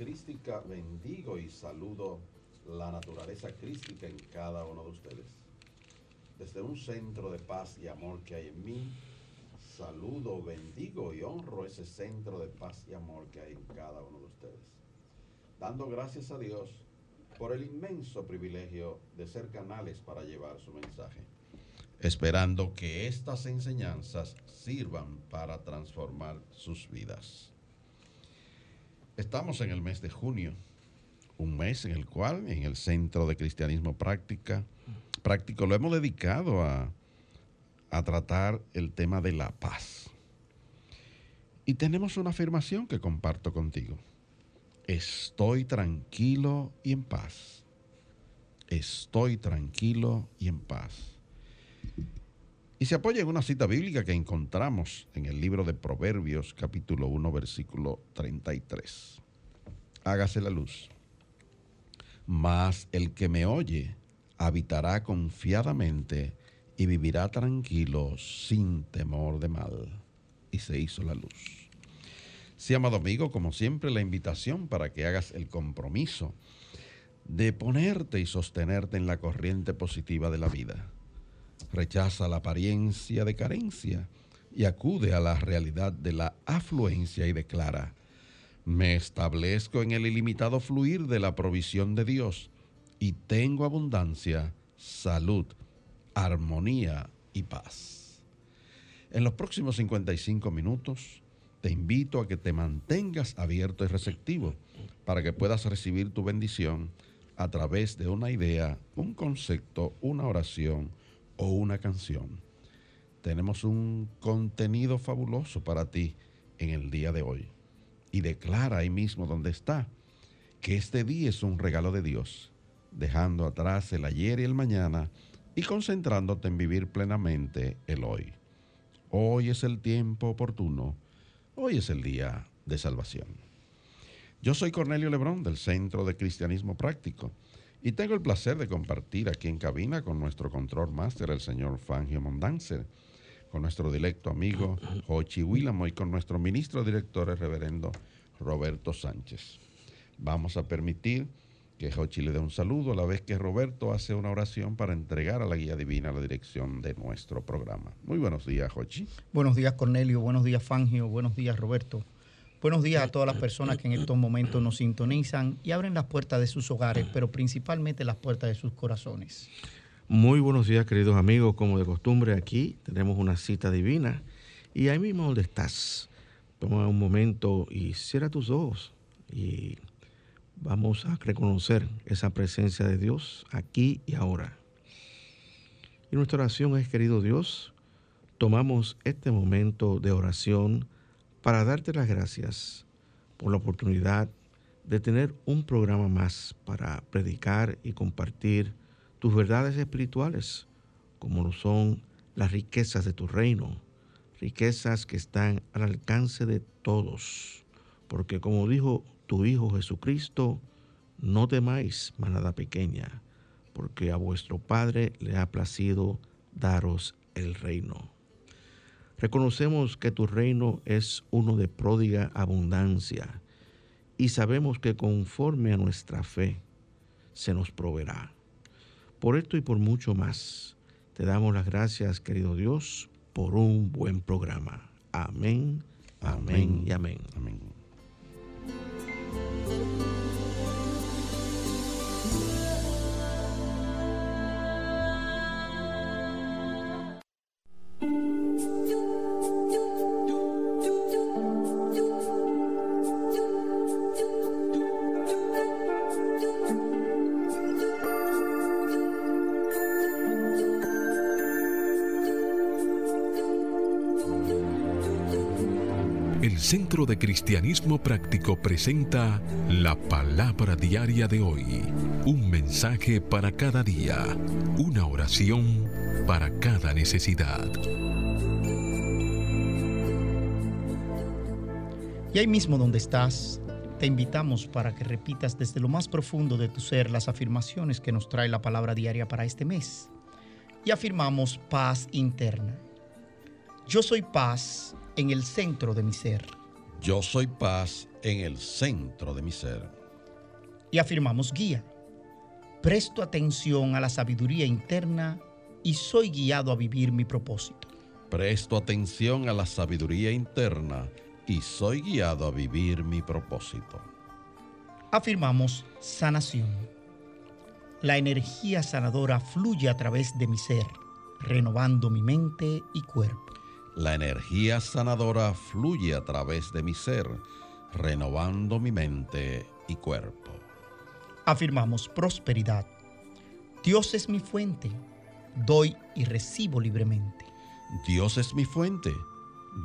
Crística bendigo y saludo la naturaleza crística en cada uno de ustedes. Desde un centro de paz y amor que hay en mí, saludo, bendigo y honro ese centro de paz y amor que hay en cada uno de ustedes. Dando gracias a Dios por el inmenso privilegio de ser canales para llevar su mensaje. Esperando que estas enseñanzas sirvan para transformar sus vidas. Estamos en el mes de junio, un mes en el cual en el Centro de Cristianismo Práctica, Práctico lo hemos dedicado a, a tratar el tema de la paz. Y tenemos una afirmación que comparto contigo. Estoy tranquilo y en paz. Estoy tranquilo y en paz. Y se apoya en una cita bíblica que encontramos en el libro de Proverbios capítulo 1 versículo 33. Hágase la luz. Mas el que me oye habitará confiadamente y vivirá tranquilo sin temor de mal. Y se hizo la luz. Sí, amado amigo, como siempre, la invitación para que hagas el compromiso de ponerte y sostenerte en la corriente positiva de la vida. Rechaza la apariencia de carencia y acude a la realidad de la afluencia y declara, me establezco en el ilimitado fluir de la provisión de Dios y tengo abundancia, salud, armonía y paz. En los próximos 55 minutos te invito a que te mantengas abierto y receptivo para que puedas recibir tu bendición a través de una idea, un concepto, una oración o una canción. Tenemos un contenido fabuloso para ti en el día de hoy. Y declara ahí mismo donde está que este día es un regalo de Dios, dejando atrás el ayer y el mañana y concentrándote en vivir plenamente el hoy. Hoy es el tiempo oportuno, hoy es el día de salvación. Yo soy Cornelio Lebrón del Centro de Cristianismo Práctico y tengo el placer de compartir aquí en cabina con nuestro control máster, el señor Fangio Mondanzer, con nuestro directo amigo Jochi Willamo y con nuestro ministro director, el reverendo Roberto Sánchez. Vamos a permitir que Jochi le dé un saludo a la vez que Roberto hace una oración para entregar a la guía divina la dirección de nuestro programa. Muy buenos días, Jochi. Buenos días, Cornelio. Buenos días, Fangio. Buenos días, Roberto. Buenos días a todas las personas que en estos momentos nos sintonizan y abren las puertas de sus hogares, pero principalmente las puertas de sus corazones. Muy buenos días, queridos amigos. Como de costumbre, aquí tenemos una cita divina. Y ahí mismo donde estás, toma un momento y cierra tus ojos. Y vamos a reconocer esa presencia de Dios aquí y ahora. Y nuestra oración es, querido Dios, tomamos este momento de oración para darte las gracias por la oportunidad de tener un programa más para predicar y compartir tus verdades espirituales, como lo son las riquezas de tu reino, riquezas que están al alcance de todos, porque como dijo tu Hijo Jesucristo, no temáis, manada pequeña, porque a vuestro Padre le ha placido daros el reino. Reconocemos que tu reino es uno de pródiga abundancia y sabemos que conforme a nuestra fe se nos proveerá. Por esto y por mucho más, te damos las gracias, querido Dios, por un buen programa. Amén, amén, y amén. Amén. Centro de Cristianismo Práctico presenta la palabra diaria de hoy. Un mensaje para cada día. Una oración para cada necesidad. Y ahí mismo donde estás, te invitamos para que repitas desde lo más profundo de tu ser las afirmaciones que nos trae la palabra diaria para este mes. Y afirmamos paz interna. Yo soy paz en el centro de mi ser. Yo soy paz en el centro de mi ser. Y afirmamos guía. Presto atención a la sabiduría interna y soy guiado a vivir mi propósito. Presto atención a la sabiduría interna y soy guiado a vivir mi propósito. Afirmamos sanación. La energía sanadora fluye a través de mi ser, renovando mi mente y cuerpo. La energía sanadora fluye a través de mi ser, renovando mi mente y cuerpo. Afirmamos prosperidad. Dios es mi fuente. Doy y recibo libremente. Dios es mi fuente.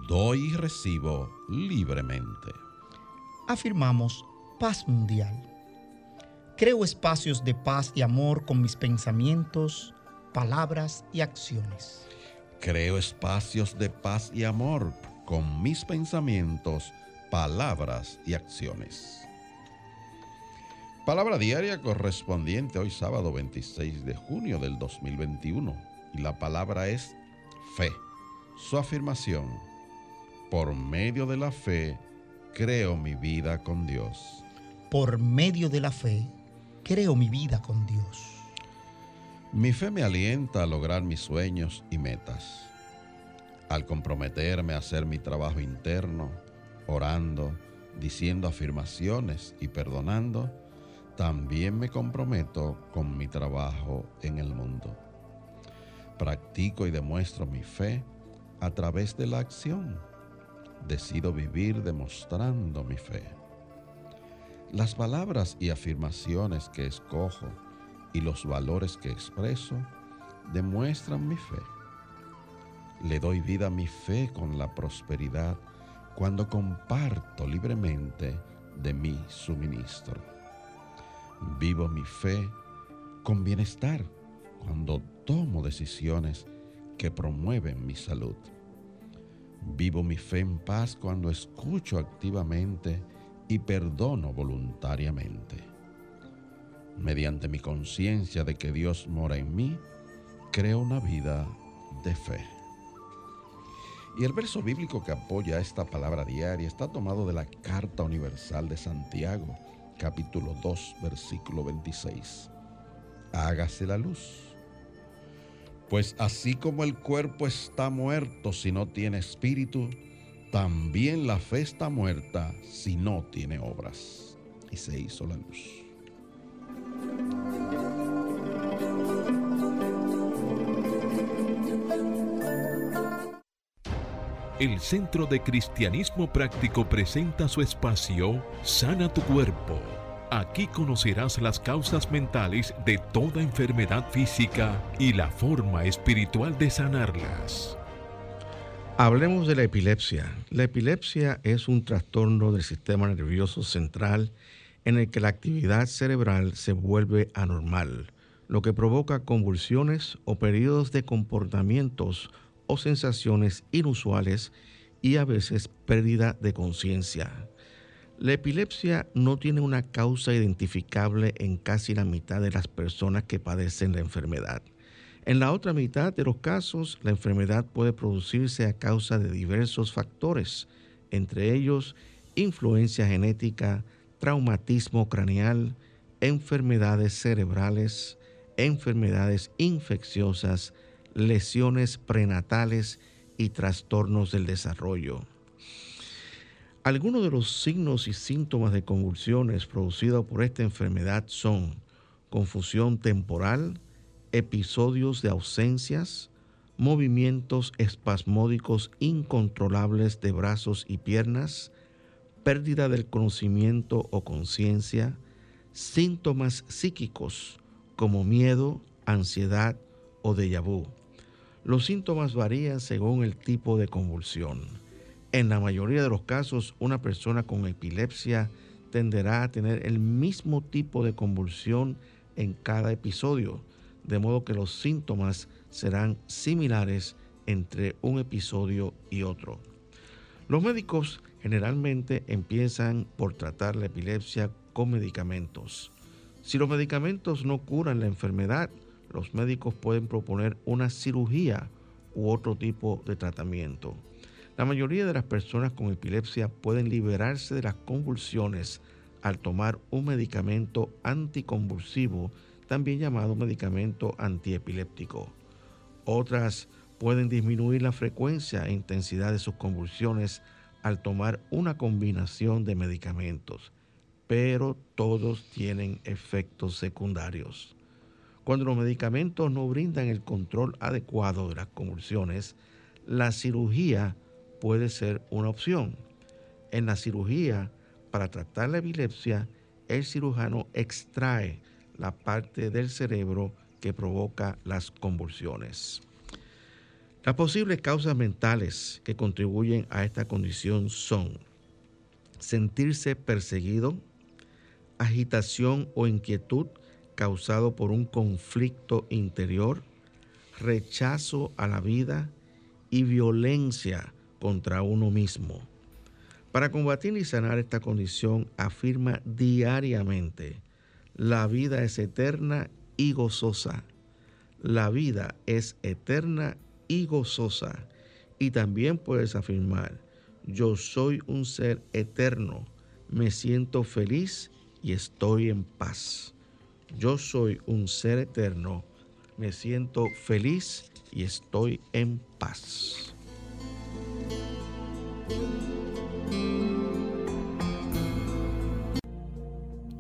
Doy y recibo libremente. Afirmamos paz mundial. Creo espacios de paz y amor con mis pensamientos, palabras y acciones. Creo espacios de paz y amor con mis pensamientos, palabras y acciones. Palabra diaria correspondiente hoy sábado 26 de junio del 2021 y la palabra es fe. Su afirmación, por medio de la fe, creo mi vida con Dios. Por medio de la fe, creo mi vida con Dios. Mi fe me alienta a lograr mis sueños y metas. Al comprometerme a hacer mi trabajo interno, orando, diciendo afirmaciones y perdonando, también me comprometo con mi trabajo en el mundo. Practico y demuestro mi fe a través de la acción. Decido vivir demostrando mi fe. Las palabras y afirmaciones que escojo y los valores que expreso demuestran mi fe. Le doy vida a mi fe con la prosperidad cuando comparto libremente de mi suministro. Vivo mi fe con bienestar cuando tomo decisiones que promueven mi salud. Vivo mi fe en paz cuando escucho activamente y perdono voluntariamente mediante mi conciencia de que Dios mora en mí, creo una vida de fe. Y el verso bíblico que apoya esta palabra diaria está tomado de la Carta Universal de Santiago, capítulo 2, versículo 26. Hágase la luz. Pues así como el cuerpo está muerto si no tiene espíritu, también la fe está muerta si no tiene obras. Y se hizo la luz. El Centro de Cristianismo Práctico presenta su espacio Sana tu Cuerpo. Aquí conocerás las causas mentales de toda enfermedad física y la forma espiritual de sanarlas. Hablemos de la epilepsia. La epilepsia es un trastorno del sistema nervioso central en el que la actividad cerebral se vuelve anormal, lo que provoca convulsiones o periodos de comportamientos o sensaciones inusuales y a veces pérdida de conciencia. La epilepsia no tiene una causa identificable en casi la mitad de las personas que padecen la enfermedad. En la otra mitad de los casos, la enfermedad puede producirse a causa de diversos factores, entre ellos influencia genética, traumatismo craneal, enfermedades cerebrales, enfermedades infecciosas, lesiones prenatales y trastornos del desarrollo. Algunos de los signos y síntomas de convulsiones producidos por esta enfermedad son confusión temporal, episodios de ausencias, movimientos espasmódicos incontrolables de brazos y piernas, pérdida del conocimiento o conciencia, síntomas psíquicos como miedo, ansiedad o déjà vu. Los síntomas varían según el tipo de convulsión. En la mayoría de los casos, una persona con epilepsia tenderá a tener el mismo tipo de convulsión en cada episodio, de modo que los síntomas serán similares entre un episodio y otro. Los médicos generalmente empiezan por tratar la epilepsia con medicamentos. Si los medicamentos no curan la enfermedad, los médicos pueden proponer una cirugía u otro tipo de tratamiento. La mayoría de las personas con epilepsia pueden liberarse de las convulsiones al tomar un medicamento anticonvulsivo, también llamado medicamento antiepiléptico. Otras pueden disminuir la frecuencia e intensidad de sus convulsiones al tomar una combinación de medicamentos, pero todos tienen efectos secundarios. Cuando los medicamentos no brindan el control adecuado de las convulsiones, la cirugía puede ser una opción. En la cirugía, para tratar la epilepsia, el cirujano extrae la parte del cerebro que provoca las convulsiones. Las posibles causas mentales que contribuyen a esta condición son sentirse perseguido, agitación o inquietud causado por un conflicto interior, rechazo a la vida y violencia contra uno mismo. Para combatir y sanar esta condición, afirma diariamente, la vida es eterna y gozosa. La vida es eterna y gozosa. Y también puedes afirmar, yo soy un ser eterno, me siento feliz y estoy en paz. Yo soy un ser eterno, me siento feliz y estoy en paz.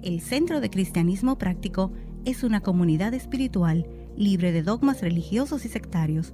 El Centro de Cristianismo Práctico es una comunidad espiritual libre de dogmas religiosos y sectarios,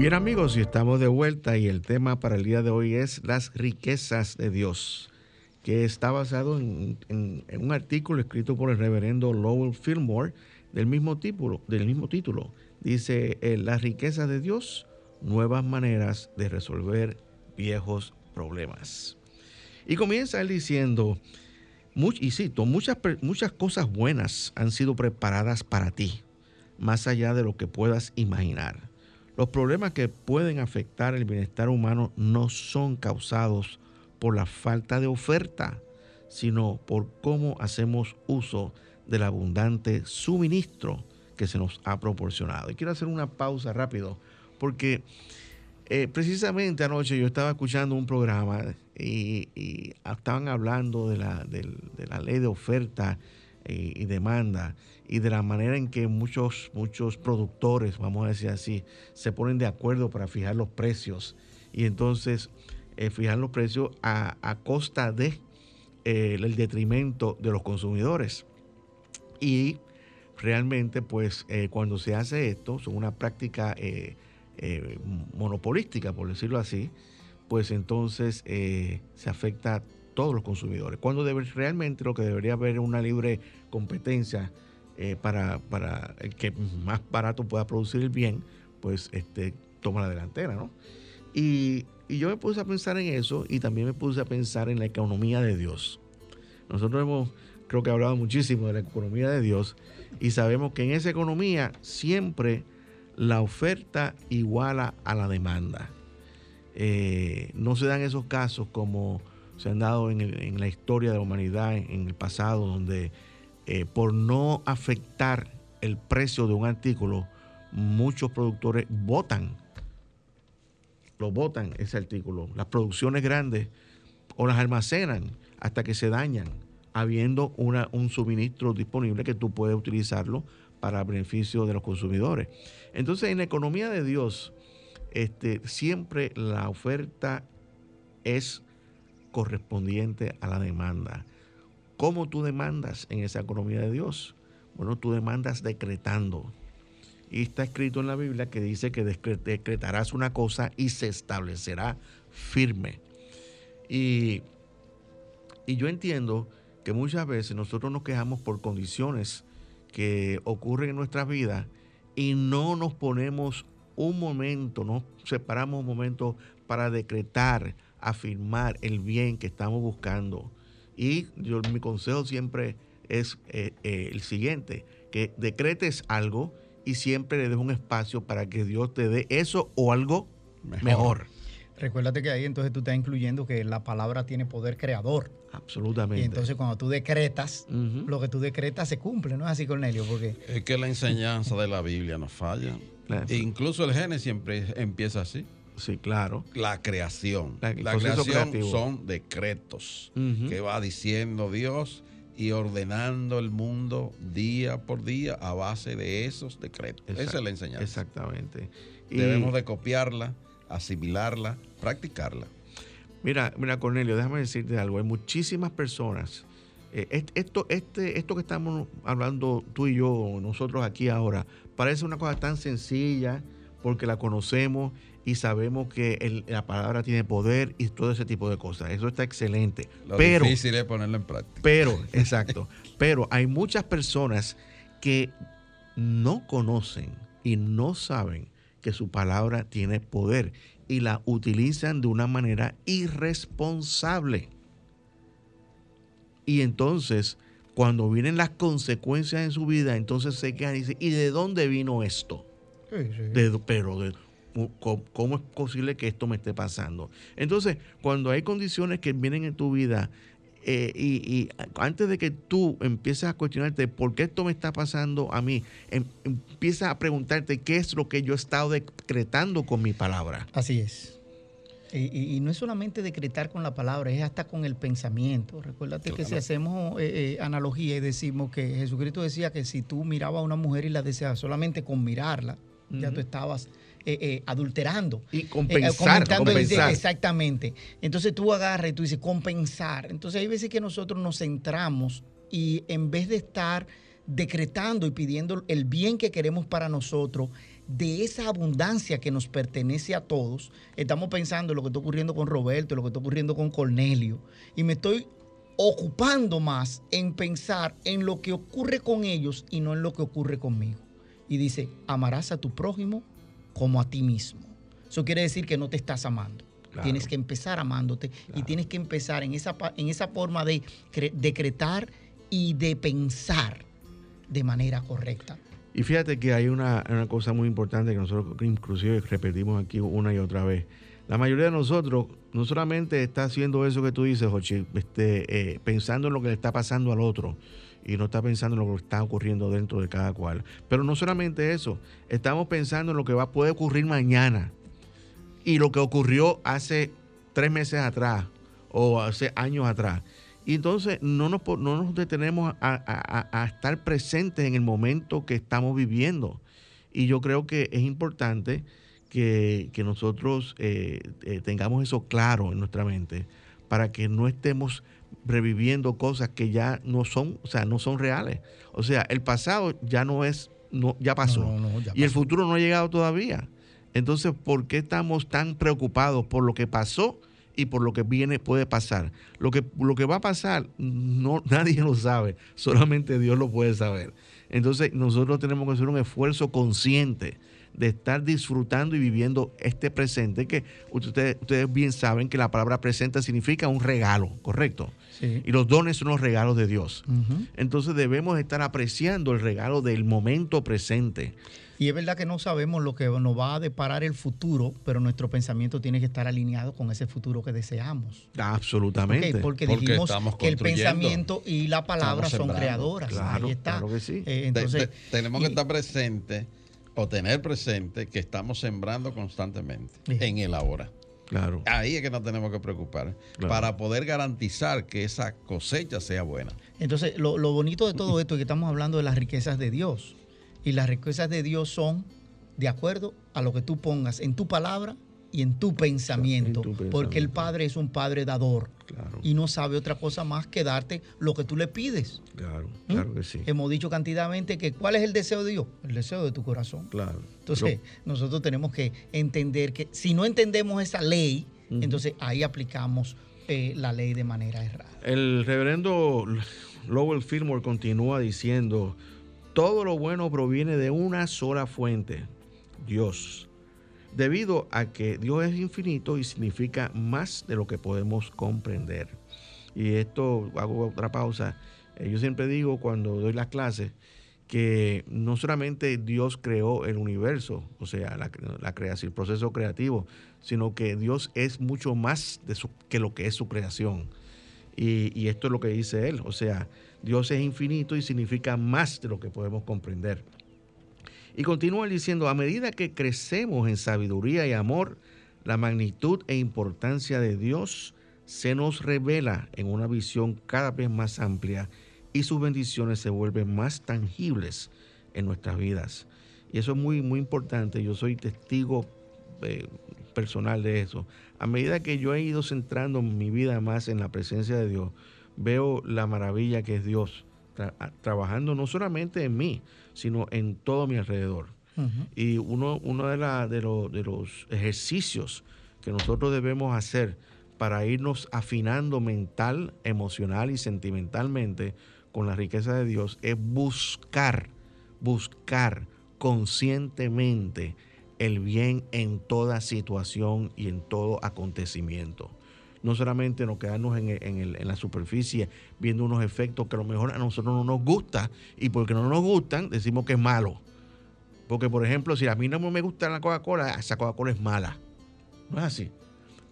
Bien amigos, y estamos de vuelta y el tema para el día de hoy es las riquezas de Dios, que está basado en, un artículo escrito por el reverendo Lowell Fillmore del mismo título. Del mismo título. Dice, eh, las riquezas de Dios nuevas maneras de resolver viejos problemas. Y comienza él diciendo, y cito, muchas, muchas cosas buenas han sido preparadas para ti, más allá de lo que puedas imaginar. Los problemas que pueden afectar el bienestar humano no son causados por la falta de oferta, sino por cómo hacemos uso del abundante suministro que se nos ha proporcionado. Y quiero hacer una pausa rápido porque eh, precisamente anoche yo estaba escuchando un programa y, estaban hablando de la, ley de oferta y, demanda y de la manera en que muchos, muchos productores, vamos a decir así, se ponen de acuerdo para fijar los precios y entonces eh, fijar los precios a, costa de eh, el detrimento de los consumidores. Y realmente, pues, cuando se hace esto, son una práctica eh, monopolística, por decirlo así, pues entonces eh, se afecta a todos los consumidores. Cuando realmente lo que debería haber es una libre competencia eh, para, para, el que más barato pueda producir el bien, pues este, toma la delantera, ¿no? Y, y yo me puse a pensar en eso y también me puse a pensar en la economía de Dios. Nosotros hemos, creo que hablado muchísimo de la economía de Dios y sabemos que en esa economía siempre la oferta iguala a la demanda. Eh, no se dan esos casos como se han dado en, la historia de la humanidad en, el pasado, donde eh, por no afectar el precio de un artículo, muchos productores votan, lo votan ese artículo. Las producciones grandes o las almacenan hasta que se dañan, habiendo una, un suministro disponible que tú puedes utilizarlo para beneficio de los consumidores. Entonces, en la economía de Dios, este, siempre la oferta es correspondiente a la demanda. ¿Cómo tú demandas en esa economía de Dios? Bueno, tú demandas decretando. Y está escrito en la Biblia que dice que decretarás una cosa y se establecerá firme. Y, y yo entiendo que muchas veces nosotros nos quejamos por condiciones que ocurren en nuestra vida y no nos ponemos un momento, nos separamos un momento para decretar, afirmar el bien que estamos buscando. Y yo, mi consejo siempre es eh, eh, el siguiente, que decretes algo y siempre le des un espacio para que Dios te dé eso o algo mejor. Recuérdate que ahí entonces tú estás incluyendo que la palabra tiene poder creador. Absolutamente. Y entonces cuando tú decretas, lo que tú decretas se cumple, ¿no es así, Cornelio? Porque... Es que la enseñanza de la Biblia no falla. E incluso el Génesis siempre empieza así. Sí, claro. La creación. La, creación son decretos que va diciendo Dios y ordenando el mundo día por día a base de esos decretos. Esa es la enseñanza. Exactamente. Debemos de copiarla, asimilarla, practicarla. Mira, mira Cornelio, déjame decirte algo. Hay muchísimas personas. Eh, esto, este, esto que estamos hablando tú y yo, nosotros aquí ahora, parece una cosa tan sencilla porque la conocemos y sabemos que la palabra tiene poder y todo ese tipo de cosas. Eso está excelente. Lo pero, difícil es ponerlo en práctica. Pero, exacto. pero hay muchas personas que no conocen y no saben que su palabra tiene poder y la utilizan de una manera irresponsable. Y entonces, cuando vienen las consecuencias en su vida, entonces se quedan y dicen, ¿y de dónde vino esto? pero de, ¿cómo, es posible que esto me esté pasando? Entonces, cuando hay condiciones que vienen en tu vida eh, y, antes de que tú empieces a cuestionarte por qué esto me está pasando a mí, em, empiezas a preguntarte qué es lo que yo he estado decretando con mi palabra. Así es. Y, no es solamente decretar con la palabra, es hasta con el pensamiento. Recuérdate que si hacemos eh, eh, analogía y decimos que Jesucristo decía que si tú mirabas a una mujer y la deseabas solamente con mirarla, ya tú estabas adulterando. Y compensar, compensar. Exactamente. Entonces tú agarras y tú dices compensar. Entonces hay veces que nosotros nos centramos y en vez de estar decretando y pidiendo el bien que queremos para nosotros, de esa abundancia que nos pertenece a todos, estamos pensando en lo que está ocurriendo con Roberto, lo que está ocurriendo con Cornelio, y me estoy ocupando más en pensar en lo que ocurre con ellos y no en lo que ocurre conmigo. Y dice, amarás a tu prójimo como a ti mismo. Eso quiere decir que no te estás amando. Tienes que empezar amándote y tienes que empezar en esa, en esa forma de decretar y de pensar de manera correcta. Y fíjate que hay una, cosa muy importante que nosotros inclusive repetimos aquí una y otra vez. La mayoría de nosotros no solamente está haciendo eso que tú dices, Jochi, este, eh, pensando en lo que le está pasando al otro y no está pensando en lo que está ocurriendo dentro de cada cual. Pero no solamente eso, estamos pensando en lo que va, puede ocurrir mañana y lo que ocurrió hace tres meses atrás o hace años atrás. Y entonces no nos, no nos detenemos a, estar presentes en el momento que estamos viviendo. Y yo creo que es importante que, nosotros eh, eh, tengamos eso claro en nuestra mente para que no estemos reviviendo cosas que ya no son, o sea, no son reales. O sea, el pasado ya no es, no, ya pasó. y el futuro no ha llegado todavía. Entonces, ¿por qué estamos tan preocupados por lo que pasó y por lo que viene puede pasar. Lo que, lo que va a pasar, no, nadie lo sabe, solamente Dios lo puede saber. Entonces nosotros tenemos que hacer un esfuerzo consciente de estar disfrutando y viviendo este presente, que ustedes, ustedes bien saben que la palabra presente significa un regalo, ¿correcto? Y los dones son los regalos de Dios. Entonces debemos estar apreciando el regalo del momento presente. Y es verdad que no sabemos lo que nos va a deparar el futuro, pero nuestro pensamiento tiene que estar alineado con ese futuro que deseamos. Absolutamente. porque, dijimos que el pensamiento y la palabra son creadoras. Claro, Ahí está. Claro que sí. Eh, entonces, tenemos que estar presentes o tener presente que estamos sembrando constantemente en el ahora. Claro. Ahí es que nos tenemos que preocupar para poder garantizar que esa cosecha sea buena. Entonces, lo, bonito de todo esto es que estamos hablando de las riquezas de Dios. Y las riquezas de Dios son de acuerdo a lo que tú pongas en tu palabra y en tu pensamiento, En tu porque el. Padre es un Padre dador Claro, y no sabe otra cosa más que darte lo que tú le pides. claro, ¿Mm? claro que sí. Hemos dicho cantidadamente que ¿cuál es el deseo de Dios? El deseo de tu corazón. Claro. Entonces, nosotros tenemos que entender que si no entendemos esa ley, entonces ahí aplicamos eh, la ley de manera errada. El reverendo Lowell Fillmore continúa diciendo, todo lo bueno proviene de una sola fuente, Dios, debido a que Dios es infinito y significa más de lo que podemos comprender. Y esto, hago otra pausa, eh, yo siempre digo cuando doy las clases que no solamente Dios creó el universo, o sea, la, la creación, el proceso creativo, sino que Dios es mucho más de su- que lo que es su creación. Y, y esto es lo que dice él. O sea, Dios es infinito y significa más de lo que podemos comprender. Y continúa diciendo, a medida que crecemos en sabiduría y amor, la magnitud e importancia de Dios se nos revela en una visión cada vez más amplia y sus bendiciones se vuelven más tangibles en nuestras vidas. Y eso es muy, muy importante. Yo soy testigo eh, personal de eso. A medida que yo he ido centrando mi vida más en la presencia de Dios, veo la maravilla que es Dios trabajando no solamente en mí, sino en todo mi alrededor. Y uno, uno de, la- de, lo- de los ejercicios que nosotros debemos hacer para irnos afinando mental, emocional y sentimentalmente con la riqueza de Dios es buscar, buscar conscientemente el bien en toda situación y en todo acontecimiento. No solamente nos quedarnos en, en el- en la superficie viendo unos efectos que a lo mejor a nosotros no nos gusta y porque no nos gustan decimos que es malo. Porque, por ejemplo, si a mí no me gusta la Coca-Cola, esa Coca-Cola es mala. No es así.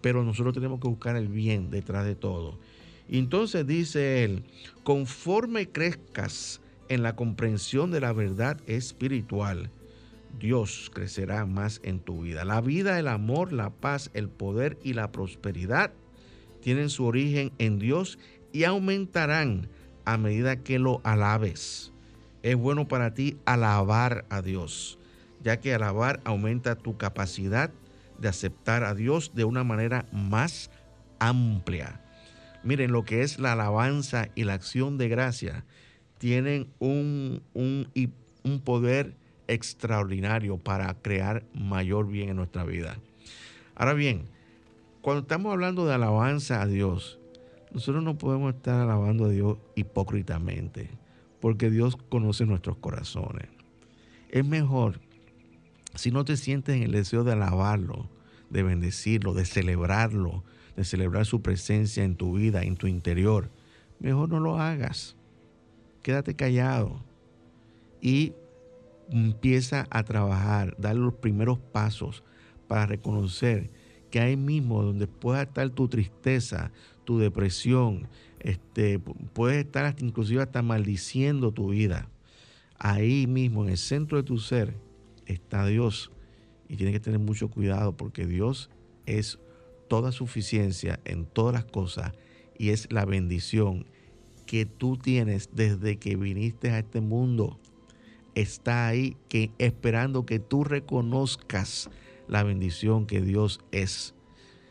Pero nosotros tenemos que buscar el bien detrás de todo. Entonces dice él, conforme crezcas en la comprensión de la verdad espiritual, Dios crecerá más en tu vida. La vida, el amor, la paz, el poder y la prosperidad tienen su origen en Dios y aumentarán a medida que lo alabes. Es bueno para ti alabar a Dios, ya que alabar aumenta tu capacidad de aceptar a Dios de una manera más amplia. Miren, lo que es la alabanza y la acción de gracia tienen un, un, un poder extraordinario para crear mayor bien en nuestra vida. Ahora bien, cuando estamos hablando de alabanza a Dios, nosotros no podemos estar alabando a Dios hipócritamente, porque Dios conoce nuestros corazones. Es mejor, si no te sientes en el deseo de alabarlo, de bendecirlo, de celebrarlo, de celebrar su presencia en tu vida, en tu interior, mejor no lo hagas. Quédate callado y empieza a trabajar, dar los primeros pasos para reconocer que ahí mismo donde pueda estar tu tristeza, tu depresión, este, pu- puedes estar hasta, inclusive hasta maldiciendo tu vida. Ahí mismo, en el centro de tu ser, está Dios. Y tienes que tener mucho cuidado porque Dios es toda suficiencia en todas las cosas y es la bendición que tú tienes desde que viniste a este mundo está ahí que, esperando que tú reconozcas la bendición que Dios es.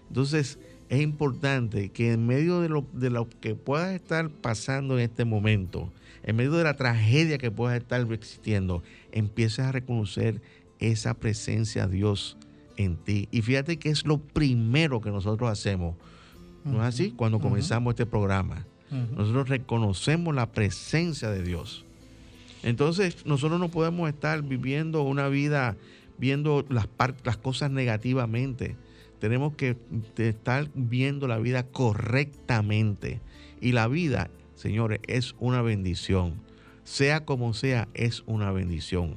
Entonces es importante que en medio de lo, de lo que puedas estar pasando en este momento, en medio de la tragedia que puedas estar existiendo, empieces a reconocer esa presencia de Dios en ti. Y fíjate que es lo primero que nosotros hacemos. ¿No es así? Cuando comenzamos este programa. Nosotros reconocemos la presencia de Dios. Entonces, nosotros no podemos estar viviendo una vida viendo las, las cosas negativamente. Tenemos que estar viendo la vida correctamente. Y la vida, señores, es una bendición. Sea como sea, es una bendición.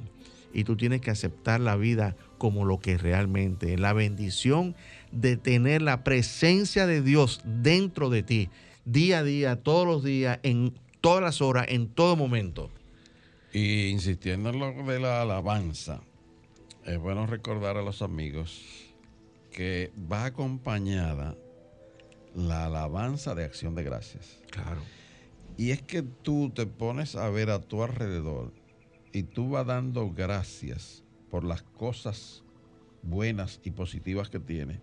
Y tú tienes que aceptar la vida como lo que realmente es. La bendición de tener la presencia de Dios dentro de ti, día a día, todos los días, en todas las horas, en todo momento. Y insistiendo en lo de la alabanza, es bueno recordar a los amigos que va acompañada la alabanza de acción de gracias. Claro. Y es que tú te pones a ver a tu alrededor y tú vas dando gracias por las cosas buenas y positivas que tiene,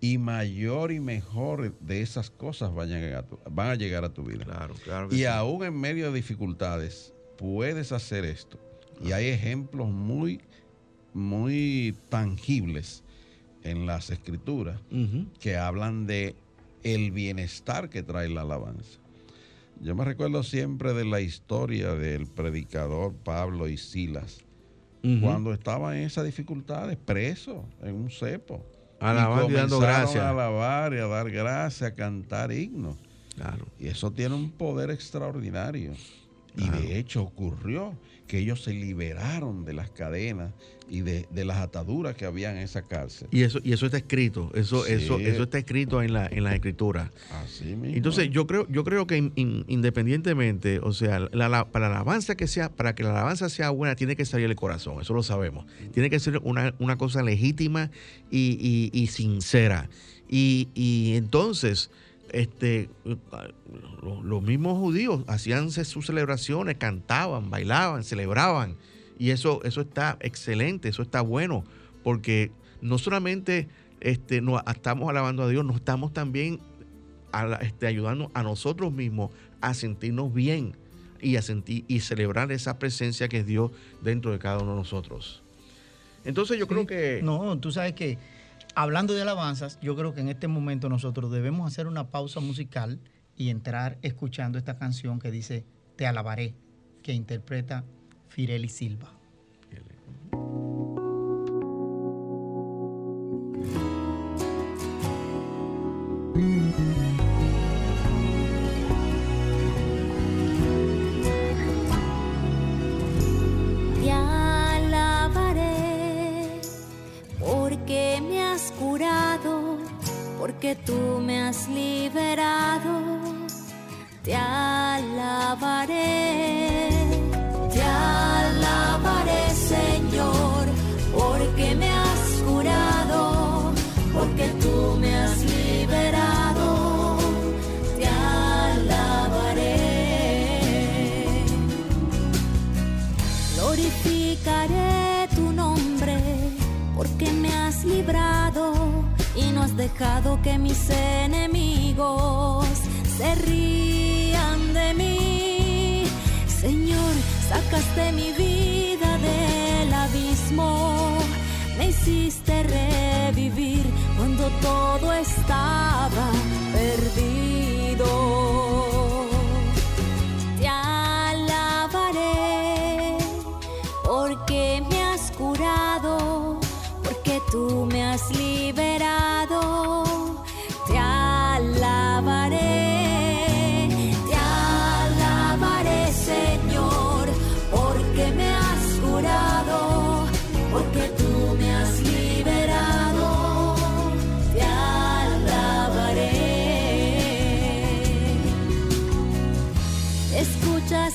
y mayor y mejor de esas cosas van a llegar a tu, van a llegar a tu vida. Claro, claro. y aún en medio de dificultades, puedes hacer esto. Y hay ejemplos muy, muy tangibles en las escrituras que hablan de el bienestar que trae la alabanza. Yo me recuerdo siempre de la historia del predicador Pablo y Silas, cuando estaban en esas dificultades, presos en un cepo. Alabando y, dando gracias. A alabar y a dar gracias, a cantar himnos. Claro. Y eso tiene un poder extraordinario. Y de hecho ocurrió que ellos se liberaron de las cadenas y de, las ataduras que había en esa cárcel. Y eso, y eso está escrito, eso, eso, eso está escrito en la, en la escritura. Así mismo. Entonces, yo creo, yo creo que independientemente, o sea, la, para la alabanza que sea, para que la alabanza sea buena, tiene que salir del corazón, eso lo sabemos. Tiene que ser una, cosa legítima y, y, sincera. Y, y entonces, este, los, mismos judíos hacían sus celebraciones, cantaban, bailaban, celebraban. Y eso, eso está excelente, eso está bueno, porque no solamente este, nos estamos alabando a Dios, nos estamos también este, ayudando a nosotros mismos a sentirnos bien y a sentir y celebrar esa presencia que es Dios dentro de cada uno de nosotros. Entonces yo creo que... No, tú sabes que hablando de alabanzas, yo creo que en este momento nosotros debemos hacer una pausa musical y entrar escuchando esta canción que dice Te alabaré, que interpreta Fireli Silva. Porque tú me has liberado, te alabaré, te alabaré Señor, porque me has curado, porque tú me has liberado, dejado que mis enemigos se rían de mí. Señor, sacaste mi vida del abismo, me hiciste revivir cuando todo estaba perdido. Te alabaré porque me has curado, porque tú me has liberado.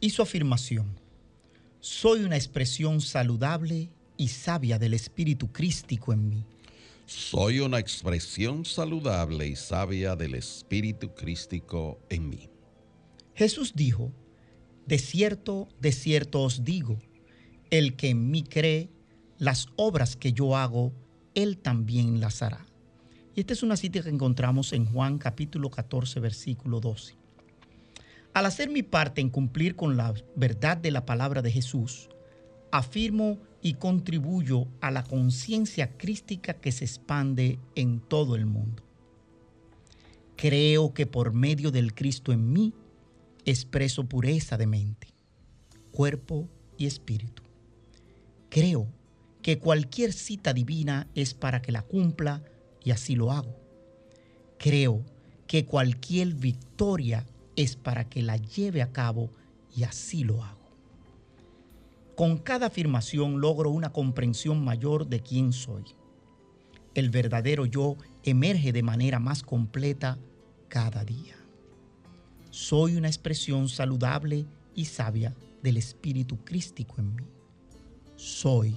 y su afirmación. Soy una expresión saludable y sabia del espíritu crístico en mí. Soy una expresión saludable y sabia del espíritu crístico en mí. Jesús dijo, de cierto, de cierto os digo, el que en mí cree, las obras que yo hago, él también las hará. Y esta es una cita que encontramos en Juan capítulo 14, versículo 12. Al hacer mi parte en cumplir con la verdad de la palabra de Jesús, afirmo y contribuyo a la conciencia crística que se expande en todo el mundo. Creo que por medio del Cristo en mí expreso pureza de mente, cuerpo y espíritu. Creo que cualquier cita divina es para que la cumpla y así lo hago. Creo que cualquier victoria es para que la lleve a cabo y así lo hago. Con cada afirmación logro una comprensión mayor de quién soy. El verdadero yo emerge de manera más completa cada día. Soy una expresión saludable y sabia del espíritu crístico en mí. Soy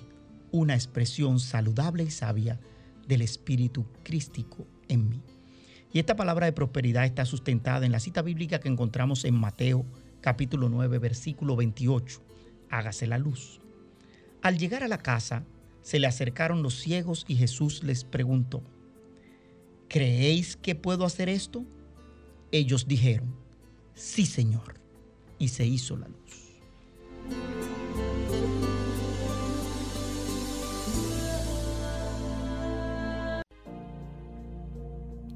una expresión saludable y sabia del espíritu crístico en mí. Y esta palabra de prosperidad está sustentada en la cita bíblica que encontramos en Mateo capítulo 9 versículo 28. Hágase la luz. Al llegar a la casa, se le acercaron los ciegos y Jesús les preguntó, ¿creéis que puedo hacer esto? Ellos dijeron, sí Señor. Y se hizo la luz.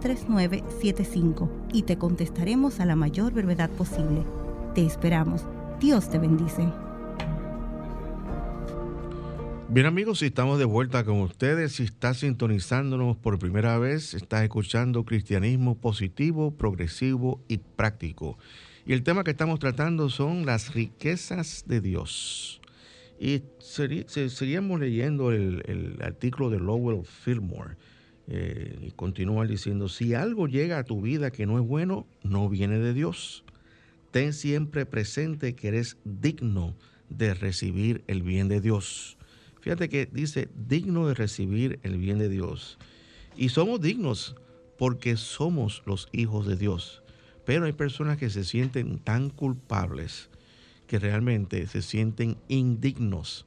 3975 y te contestaremos a la mayor brevedad posible. Te esperamos. Dios te bendice. Bien amigos, estamos de vuelta con ustedes, si estás sintonizándonos por primera vez, estás escuchando cristianismo positivo, progresivo y práctico. Y el tema que estamos tratando son las riquezas de Dios. Y seguíamos leyendo el artículo de Lowell Fillmore eh, y continúa diciendo, si algo llega a tu vida que no es bueno, no viene de Dios. Ten siempre presente que eres digno de recibir el bien de Dios. Fíjate que dice digno de recibir el bien de Dios. Y somos dignos porque somos los hijos de Dios. Pero hay personas que se sienten tan culpables que realmente se sienten indignos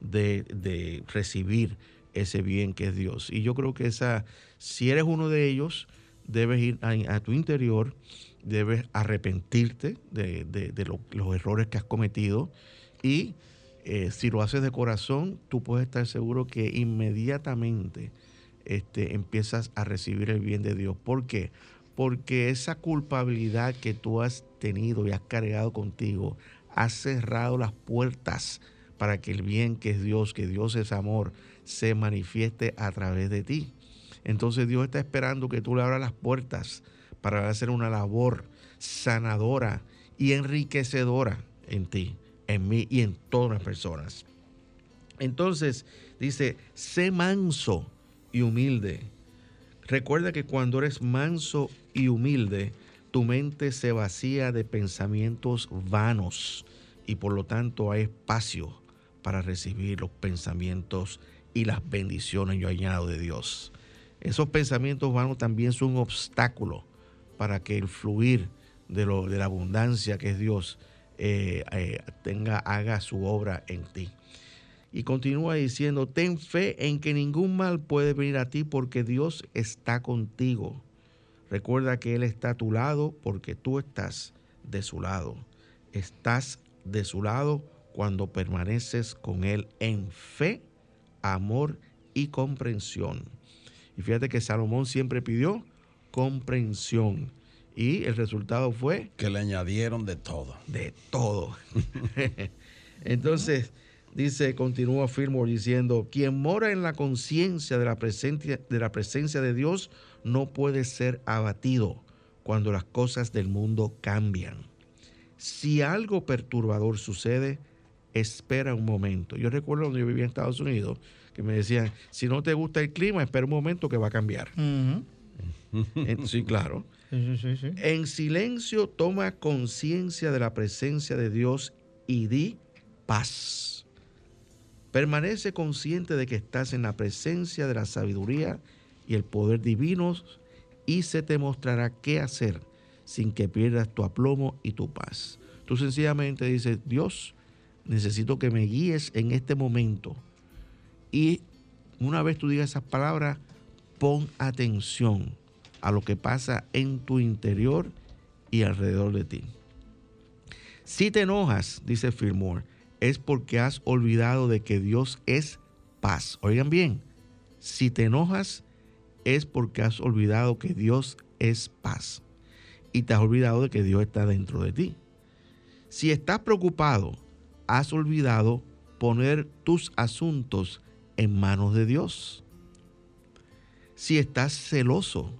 de, de recibir ese bien que es Dios. Y yo creo que esa, si eres uno de ellos, debes ir a, tu interior, debes arrepentirte de, los errores que has cometido y eh, si lo haces de corazón, tú puedes estar seguro que inmediatamente este, empiezas a recibir el bien de Dios. ¿Por qué? Porque esa culpabilidad que tú has tenido y has cargado contigo ha cerrado las puertas para que el bien que es Dios, que Dios es amor, se manifieste a través de ti. Entonces Dios está esperando que tú le abras las puertas para hacer una labor sanadora y enriquecedora en ti, en mí y en todas las personas. Entonces dice, sé manso y humilde. Recuerda que cuando eres manso y humilde, tu mente se vacía de pensamientos vanos y por lo tanto hay espacio para recibir los pensamientos y las bendiciones yo añado de Dios. Esos pensamientos vanos también son un obstáculo para que el fluir de, lo, de la abundancia que es Dios eh, eh, tenga, haga su obra en ti. Y continúa diciendo, ten fe en que ningún mal puede venir a ti porque Dios está contigo. Recuerda que Él está a tu lado porque tú estás de su lado. Estás de su lado cuando permaneces con Él en fe, amor y comprensión. Y fíjate que Salomón siempre pidió comprensión. Y el resultado fue... Que le añadieron de todo. De todo. Entonces, dice, continúa Fillmore diciendo, quien mora en la conciencia de, la presencia, de la presencia de Dios no puede ser abatido cuando las cosas del mundo cambian. Si algo perturbador sucede, espera un momento. Yo recuerdo cuando yo vivía en Estados Unidos que me decían, si no te gusta el clima, espera un momento que va a cambiar. sí, claro. En silencio toma conciencia de la presencia de Dios y di paz. Permanece consciente de que estás en la presencia de la sabiduría y el poder divinos y se te mostrará qué hacer sin que pierdas tu aplomo y tu paz. Tú sencillamente dices, Dios, necesito que me guíes en este momento. Y una vez tú digas esas palabras, pon atención a lo que pasa en tu interior y alrededor de ti. Si te enojas, dice Fillmore, es porque has olvidado de que Dios es paz. Oigan bien, si te enojas es porque has olvidado que Dios es paz. Y te has olvidado de que Dios está dentro de ti. Si estás preocupado, has olvidado poner tus asuntos en manos de Dios. Si estás celoso,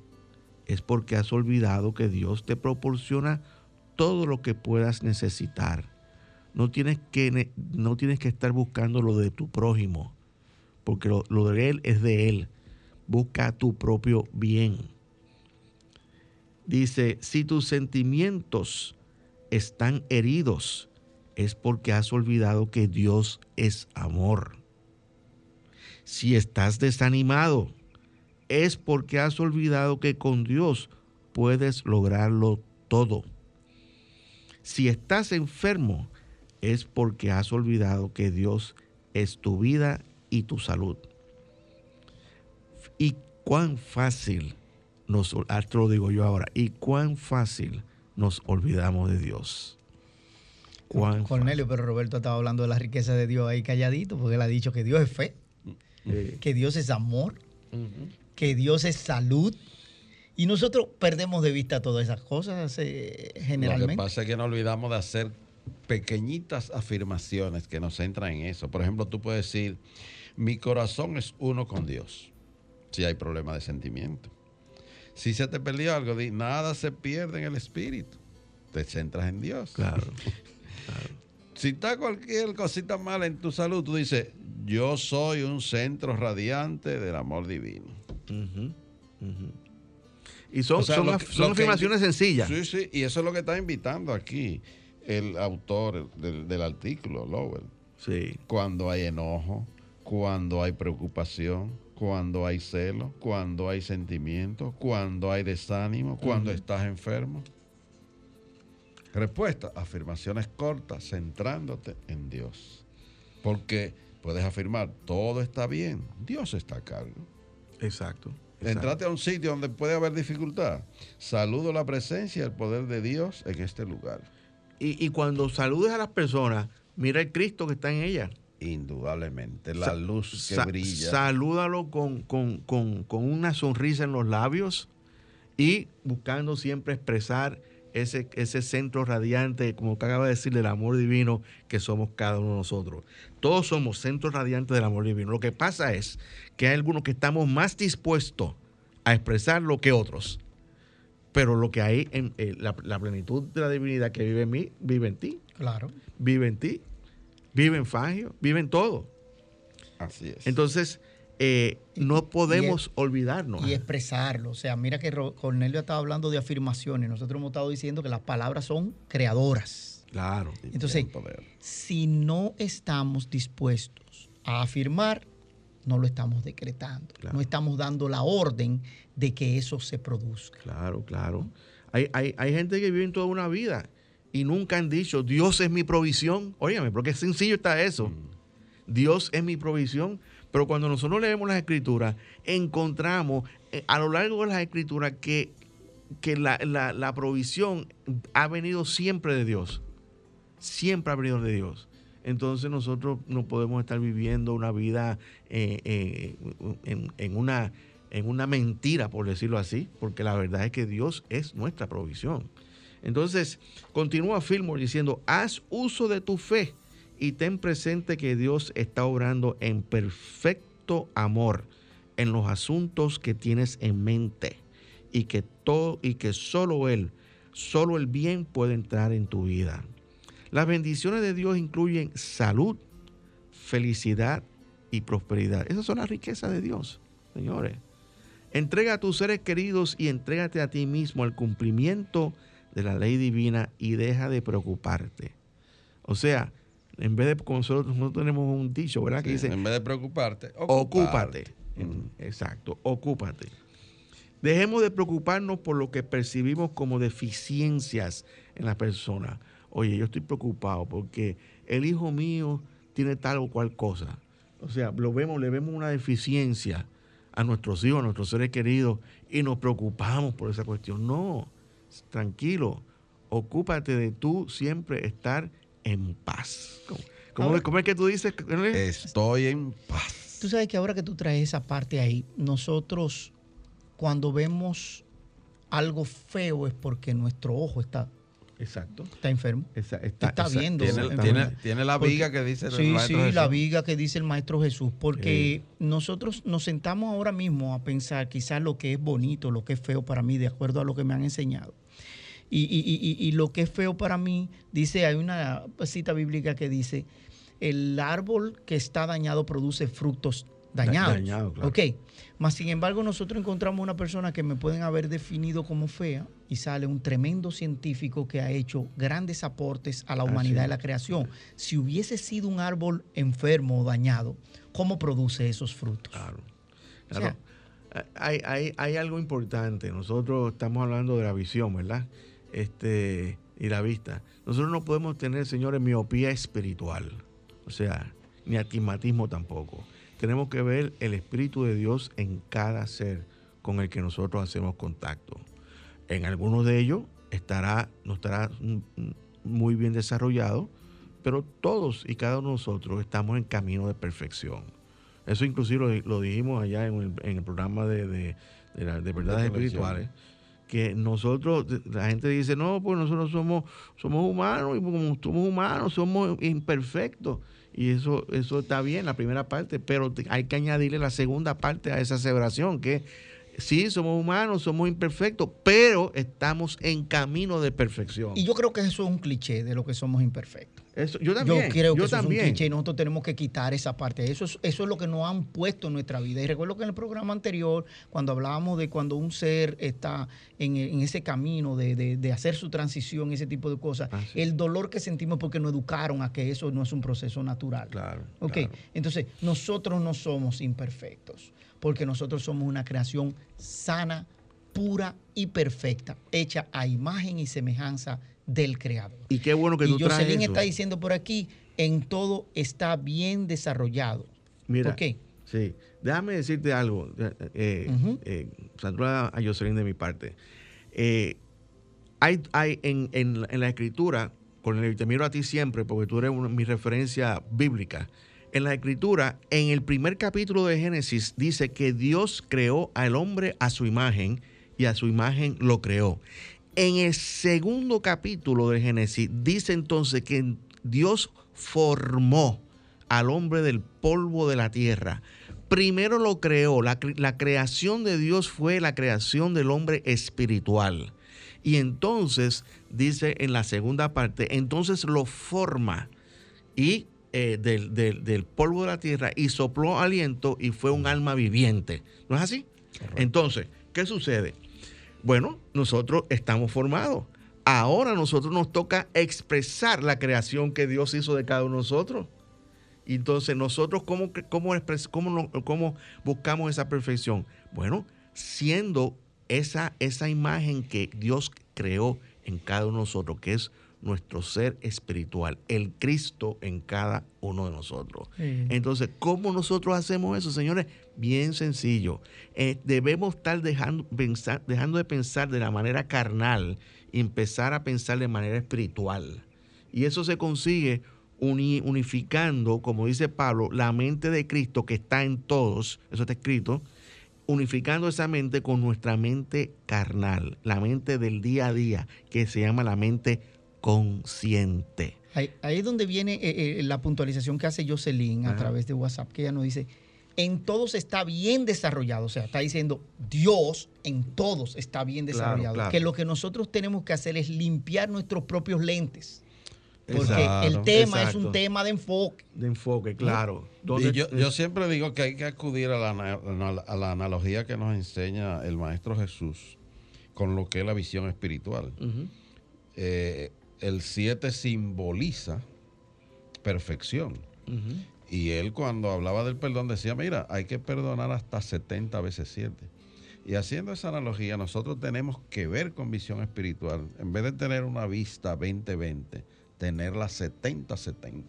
es porque has olvidado que Dios te proporciona todo lo que puedas necesitar. No tienes que, no tienes que estar buscando lo de tu prójimo, porque lo, lo de Él es de Él. Busca tu propio bien. Dice, si tus sentimientos están heridos, es porque has olvidado que Dios es amor. Si estás desanimado, es porque has olvidado que con Dios puedes lograrlo todo. Si estás enfermo, es porque has olvidado que Dios es tu vida y tu salud. Y cuán fácil nos, esto lo digo yo ahora, y cuán fácil nos olvidamos de Dios. Cuán Cornelio, pero Roberto estaba hablando de la riqueza de Dios ahí calladito, porque él ha dicho que Dios es fe, que Dios es amor, que Dios es salud. Y nosotros perdemos de vista todas esas cosas eh, generalmente. Lo que pasa es que nos olvidamos de hacer pequeñitas afirmaciones que nos entran en eso. Por ejemplo, tú puedes decir, mi corazón es uno con Dios, si hay problema de sentimiento. Si se te perdió algo, di, nada se pierde en el espíritu. Te centras en Dios. Claro. Si está cualquier cosita mala en tu salud, tú dices, yo soy un centro radiante del amor divino. Y son, son, afirmaciones sencillas. Sí, sí, y eso es lo que está invitando aquí el autor del, del artículo, Lowell. Sí. Cuando hay enojo, cuando hay preocupación, cuando hay celo, cuando hay sentimiento, cuando hay desánimo, cuando estás enfermo. Respuesta, afirmaciones cortas, centrándote en Dios. Porque puedes afirmar, todo está bien, Dios está a cargo. Exacto. Entrate a un sitio donde puede haber dificultad. Saludo la presencia y el poder de Dios en este lugar. Y, y cuando saludes a las personas, mira el Cristo que está en ellas. Indudablemente, la luz que brilla. Salúdalo con, con, con, con, una sonrisa en los labios y buscando siempre expresar ese, ese centro radiante, como acaba de decir, del amor divino que somos cada uno de nosotros. Todos somos centros radiantes del amor divino. Lo que pasa es que hay algunos que estamos más dispuestos a expresarlo que otros. Pero lo que hay en eh, la, la, plenitud de la divinidad que vive en mí, vive en ti. Claro. Vive en ti vive en Fagio, vive en todo. Así es. Entonces, eh, no podemos y es, olvidarnos. Y expresarlo. O sea, mira que Cornelio estaba hablando de afirmaciones. Nosotros hemos estado diciendo que las palabras son creadoras. Claro. Entonces, si no estamos dispuestos a afirmar, no lo estamos decretando. Claro. No estamos dando la orden de que eso se produzca. Claro, claro. Hay, hay, hay gente que vive toda una vida y nunca han dicho, Dios es mi provisión. Óyeme, porque sencillo está eso. Dios es mi provisión. Pero cuando nosotros leemos las escrituras, encontramos eh, a lo largo de las escrituras que, que la, la- provisión ha venido siempre de Dios. Siempre ha venido de Dios. Entonces nosotros no podemos estar viviendo una vida eh, eh, en, en una, en una mentira, por decirlo así, porque la verdad es que Dios es nuestra provisión. Entonces, continúa Fillmore diciendo, haz uso de tu fe y ten presente que Dios está obrando en perfecto amor en los asuntos que tienes en mente y que todo y que solo él, solo el bien puede entrar en tu vida. Las bendiciones de Dios incluyen salud, felicidad y prosperidad. Esas son las riquezas de Dios, señores. Entrega a tus seres queridos y entrégate a ti mismo al cumplimiento de la ley divina y deja de preocuparte. O sea, en vez de como nosotros, nosotros tenemos un dicho, ¿verdad? Que dice, en vez de preocuparte, ocúpate. Exacto, ocúpate. Dejemos de preocuparnos por lo que percibimos como deficiencias en la persona. Oye, yo estoy preocupado porque el hijo mío tiene tal o cual cosa. O sea, lo vemos, le vemos una deficiencia a nuestros hijos, a nuestros seres queridos y nos preocupamos por esa cuestión. No, tranquilo, ocúpate de tú siempre estar en paz. ¿Cómo, cómo- Ahora- cómo es que tú dices? Estoy en paz. Tú sabes que ahora que tú traes esa parte ahí, nosotros cuando vemos algo feo es porque nuestro ojo está, Exacto. está enfermo. Esa- Está esa- viendo. Tiene, exactamente. tiene- tiene la Porque- viga que dice el Sí, maestro sí, la Jesús. viga que dice el Maestro Jesús, porque nosotros nos sentamos ahora mismo a pensar quizás lo que es bonito, lo que es feo para mí, de acuerdo a lo que me han enseñado. Y, y- y- y- lo que es feo para mí, dice, hay una cita bíblica que dice, el árbol que está dañado produce frutos dañados. dañado, claro. Ok, mas sin embargo nosotros encontramos una persona que me pueden haber definido como fea y sale un tremendo científico que ha hecho grandes aportes a la humanidad y la creación. Si hubiese sido un árbol enfermo o dañado, ¿cómo produce esos frutos? Claro. O Claro. hay, hay, hay algo importante. Nosotros estamos hablando de la visión, ¿verdad? Este, y la vista. Nosotros no podemos tener, señores, miopía espiritual. O sea, ni astigmatismo tampoco. Tenemos que ver el Espíritu de Dios en cada ser con el que nosotros hacemos contacto. En algunos de ellos estará, no estará muy bien desarrollado, pero todos y cada uno de nosotros estamos en camino de perfección. Eso inclusive lo, lo dijimos allá en el, en el programa de, de, de la- de verdades espirituales, que nosotros, la gente dice, no, pues nosotros somos, somos humanos y como somos humanos, somos imperfectos. Y eso, eso está bien, la primera parte, pero hay que añadirle la segunda parte a esa aseveración, que sí, somos humanos, somos imperfectos, pero estamos en camino de perfección. Y yo creo que eso es un cliché de lo que somos imperfectos. Eso- yo también, yo creo que yo eso es un cliché y nosotros tenemos que quitar esa parte. Eso es, eso es lo que nos han puesto en nuestra vida. Y recuerdo que en el programa anterior, cuando hablábamos de cuando un ser está en, en ese camino de, de- de hacer su transición, ese tipo de cosas, Ah, sí. el dolor que sentimos porque nos educaron a que eso no es un proceso natural. Claro. Ok, claro. entonces nosotros no somos imperfectos, porque nosotros somos una creación sana, pura y perfecta, hecha a imagen y semejanza del Creador. Y qué bueno que y tú traes eso. está diciendo por aquí, en todo está bien desarrollado. Mira, ¿Por qué? Sí, déjame decirte algo, eh, eh, eh, saluda a Jocelyn de mi parte. Eh, hay, hay en, en- en la escritura, con el, te miro a ti siempre porque tú eres una- mi referencia bíblica. En la escritura, en el primer capítulo de Génesis, dice que Dios creó al hombre a su imagen y a su imagen lo creó. En el segundo capítulo de Génesis, dice entonces que Dios formó al hombre del polvo de la tierra. Primero lo creó, la, cre- la creación de Dios fue la creación del hombre espiritual. Y entonces, dice en la segunda parte, entonces lo forma y eh, del, del- del polvo de la tierra y sopló aliento y fue un alma viviente. ¿No es así? Entonces, ¿qué sucede? Bueno, nosotros estamos formados. Ahora nosotros nos toca expresar la creación que Dios hizo de cada uno de nosotros. Y Entonces, nosotros, ¿cómo, cómo, cómo, buscamos esa perfección? Bueno, siendo esa, esa imagen que Dios creó en cada uno de nosotros, que es nuestro ser espiritual, el Cristo en cada uno de nosotros. Sí. Entonces, ¿cómo nosotros hacemos eso, señores? Bien sencillo. Eh, debemos estar dejando, pensar- dejando de pensar de la manera carnal y empezar a pensar de manera espiritual. Y eso se consigue uni- unificando, como dice Pablo, la mente de Cristo que está en todos, eso está escrito, unificando esa mente con nuestra mente carnal, la mente del día a día, que se llama la mente consciente. Ahí, ahí es donde viene eh, eh, la puntualización que hace Jocelyn a Ajá. través de WhatsApp, que ella nos dice, en todos está bien desarrollado, o sea, está diciendo, Dios en todos está bien desarrollado, claro. que lo que nosotros tenemos que hacer es limpiar nuestros propios lentes, porque Exacto, el tema es un tema de enfoque. De enfoque, claro. Y ¿Dónde- yo, yo siempre digo que hay que acudir a la, ana- a la analogía que nos enseña el Maestro Jesús con lo que es la visión espiritual. Eh, el 7 simboliza perfección. Y él cuando hablaba del perdón decía, mira, hay que perdonar hasta 70 veces 7. Y haciendo esa analogía, nosotros tenemos que ver con visión espiritual, en vez de tener una vista 20-20, tenerla 70-70.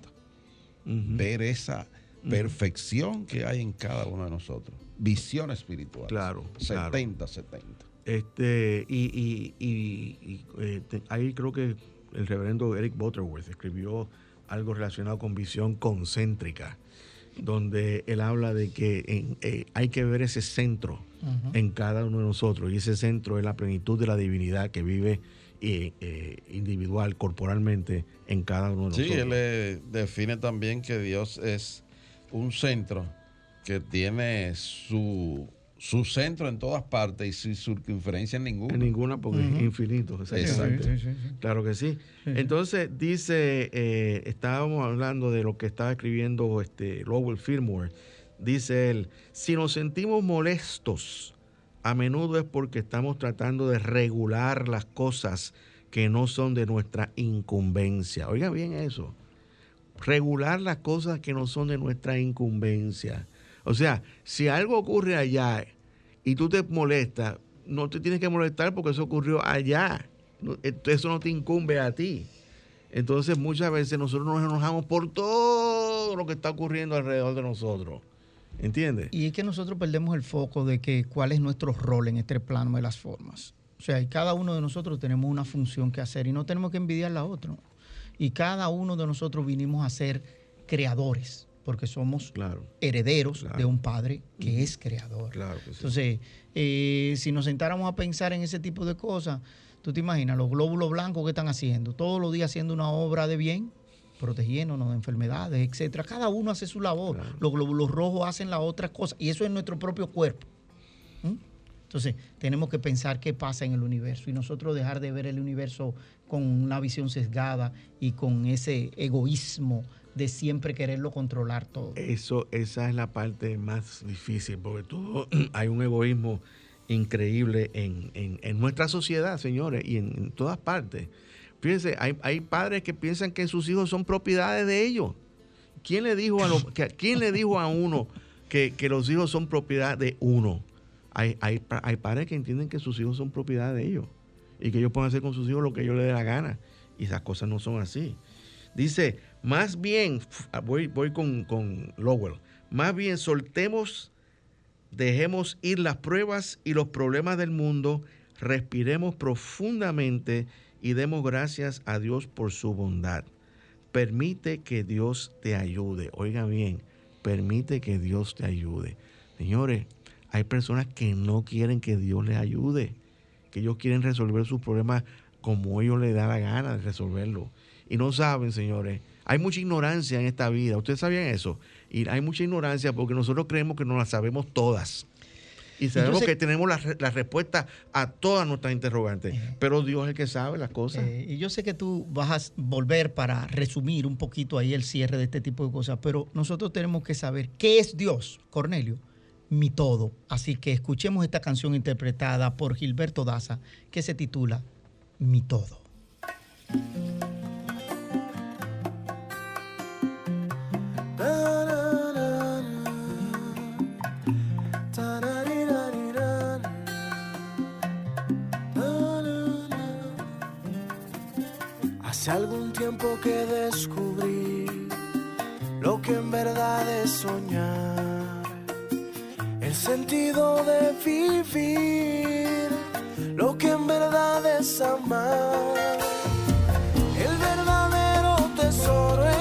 Ujú. Ver esa perfección que hay en cada uno de nosotros. Visión espiritual. Claro, claro. 70-70. Este, y, y- y- y, eh, te- ahí creo que el reverendo Eric Butterworth escribió algo relacionado con visión concéntrica, donde él habla de que en- eh, hay que ver ese centro en cada uno de nosotros, y ese centro es la plenitud de la divinidad que vive eh, eh, individual, corporalmente, en cada uno de Sí, nosotros. él eh, define también que Dios es un centro que tiene su, su centro en todas partes y su circunferencia en ninguna. En ninguna, porque es infinito. exactamente. Exacto. Claro que sí. Entonces, dice, eh, estábamos hablando de lo que estaba escribiendo este Lowell Fillmore. Dice él, si nos sentimos molestos, a menudo es porque estamos tratando de regular las cosas que no son de nuestra incumbencia. Oiga bien eso. Regular las cosas que no son de nuestra incumbencia. O sea, si algo ocurre allá y tú te molestas, no te tienes que molestar porque eso ocurrió allá. Eso no te incumbe a ti. Entonces muchas veces nosotros nos enojamos por todo lo que está ocurriendo alrededor de nosotros. ¿Entiendes? Y es que nosotros perdemos el foco de que cuál es nuestro rol en este plano de las formas. O sea, cada uno de nosotros tenemos una función que hacer y no tenemos que envidiar la otra. Y cada uno de nosotros vinimos a ser creadores, porque somos Claro, herederos Claro. de un padre que es creador. claro que sí. Entonces, eh, si nos sentáramos a pensar en ese tipo de cosas, tú te imaginas los glóbulos blancos que están haciendo, todos los días haciendo una obra de bien, protegiéndonos de enfermedades, etcétera. Cada uno hace su labor. Los glóbulos rojos hacen la otra cosa y eso es nuestro propio cuerpo. ¿Mm? Entonces, tenemos que pensar qué pasa en el universo y nosotros dejar de ver el universo con una visión sesgada y con ese egoísmo de siempre quererlo controlar todo. Eso, esa es la parte más difícil, porque todo, hay un egoísmo increíble en, en- en nuestra sociedad, señores, y en, en todas partes. Fíjense, hay, hay padres que piensan que sus hijos son propiedades de ellos. ¿Quién le dijo a, que- ¿quién le dijo a uno que, que los hijos son propiedad de uno? Hay, hay, hay padres que entienden que sus hijos son propiedad de ellos y que ellos pueden hacer con sus hijos lo que ellos les dé la gana. Y esas cosas no son así. Dice, más bien, voy, voy con, con Lowell, más bien soltemos, dejemos ir las pruebas y los problemas del mundo, respiremos profundamente y demos gracias a Dios por su bondad. Permite que Dios te ayude. Oiga bien, permite que Dios te ayude. Señores, hay personas que no quieren que Dios les ayude, que ellos quieren resolver sus problemas como ellos les da la gana de resolverlo. Y no saben, señores, hay mucha ignorancia en esta vida. ¿Ustedes sabían eso? Y hay mucha ignorancia porque nosotros creemos que no las sabemos todas. Y sabemos sé- que tenemos la, la respuesta a todas nuestras interrogantes. Pero Dios es el que sabe las cosas. Eh, y yo sé que tú vas a volver para resumir un poquito ahí el cierre de este tipo de cosas, pero nosotros tenemos que saber qué es Dios, Cornelio, mi todo. Así que escuchemos esta canción interpretada por Gilberto Daza que se titula Mi todo. Hace algún tiempo que descubrí lo que en verdad es soñar, el sentido de vivir, lo que en verdad es amar. El verdadero tesoro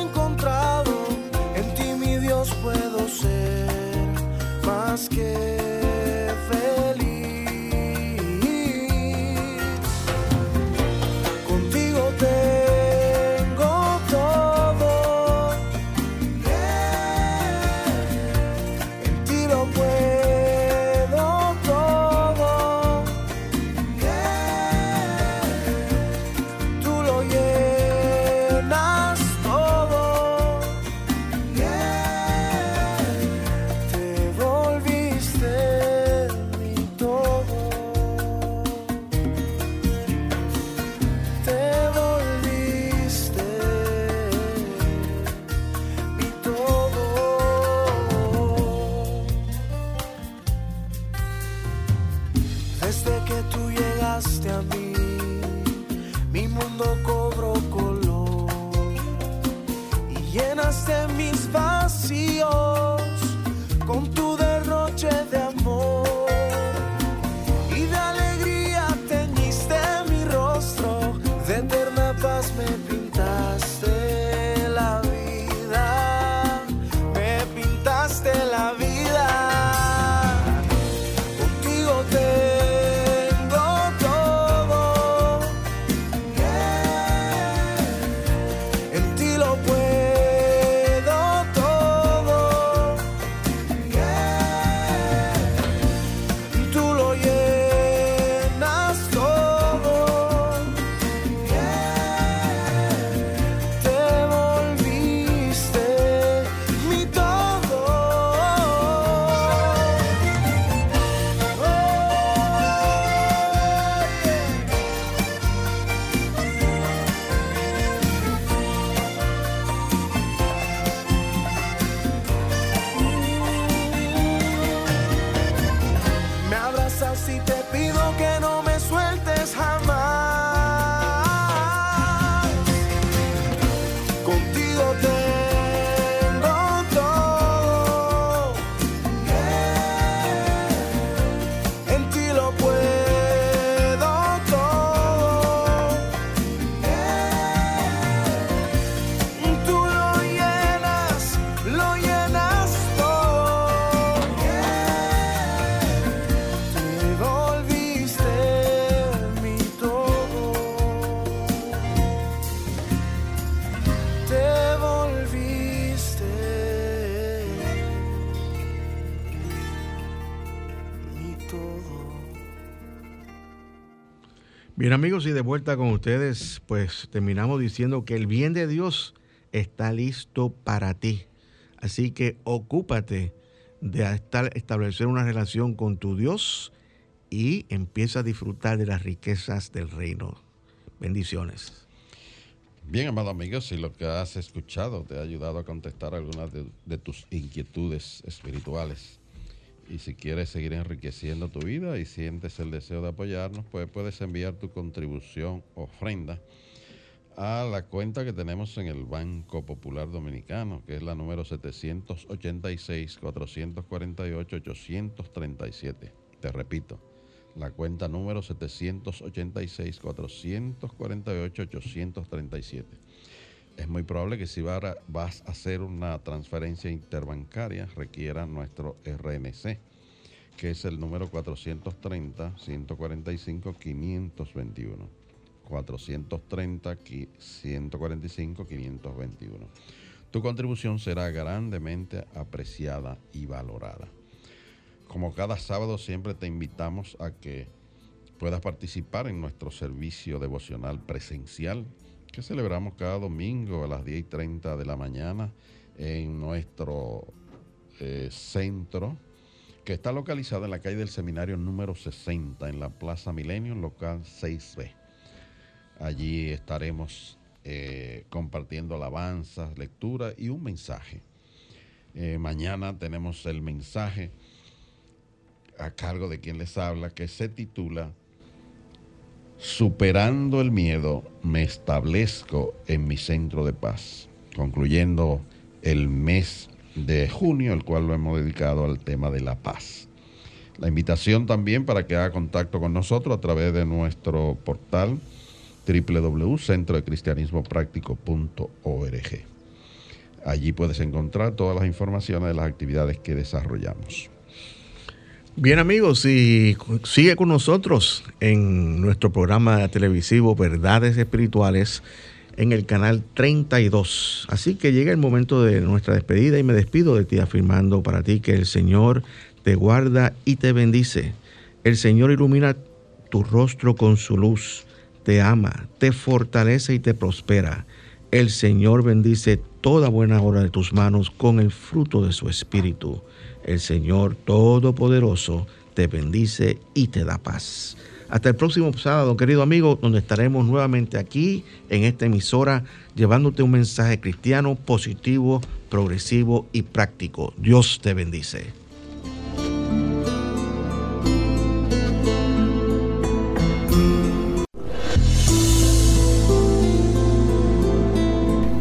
Bien amigos, y de vuelta con ustedes, pues terminamos diciendo que el bien de Dios está listo para ti. Así que ocúpate de establecer una relación con tu Dios y empieza a disfrutar de las riquezas del reino. Bendiciones. Bien, amado amigo, si lo que has escuchado te ha ayudado a contestar algunas de tus inquietudes espirituales y si quieres seguir enriqueciendo tu vida y sientes el deseo de apoyarnos, pues puedes enviar tu contribución ofrenda a la cuenta que tenemos en el Banco Popular Dominicano, que es la número 786-448-837. Te repito, la cuenta número 786-448-837. Es muy probable que si va- vas a hacer una transferencia interbancaria requiera nuestro RNC, que es el número 430-145-521. 430-145-521. Tu contribución será grandemente apreciada y valorada. Como cada sábado siempre te invitamos a que puedas participar en nuestro servicio devocional presencial que celebramos cada domingo a las 10 y 30 de la mañana en nuestro eh, centro que está localizado en la calle del Seminario número 60 en la Plaza Milenio, local 6B. Allí estaremos eh, compartiendo alabanzas, lectura y un mensaje. Eh, mañana tenemos el mensaje a cargo de quien les habla que se titula superando el miedo, me establezco en mi centro de paz, concluyendo el mes de junio, el cual lo hemos dedicado al tema de la paz. La invitación también para que haga contacto con nosotros a través de nuestro portal www.centrodecristianismopráctico.org. Allí puedes encontrar todas las informaciones de las actividades que desarrollamos. Bien amigos, y sigue con nosotros en nuestro programa televisivo Verdades Espirituales en el canal 32. Así que llega el momento de nuestra despedida y me despido de ti afirmando para ti que el Señor te guarda y te bendice. El Señor ilumina tu rostro con su luz, te ama, te fortalece y te prospera. El Señor bendice toda buena obra de tus manos con el fruto de su espíritu. El Señor Todopoderoso te bendice y te da paz. Hasta el próximo sábado, querido amigo, donde estaremos nuevamente aquí en esta emisora llevándote un mensaje cristiano positivo, progresivo y práctico. Dios te bendice.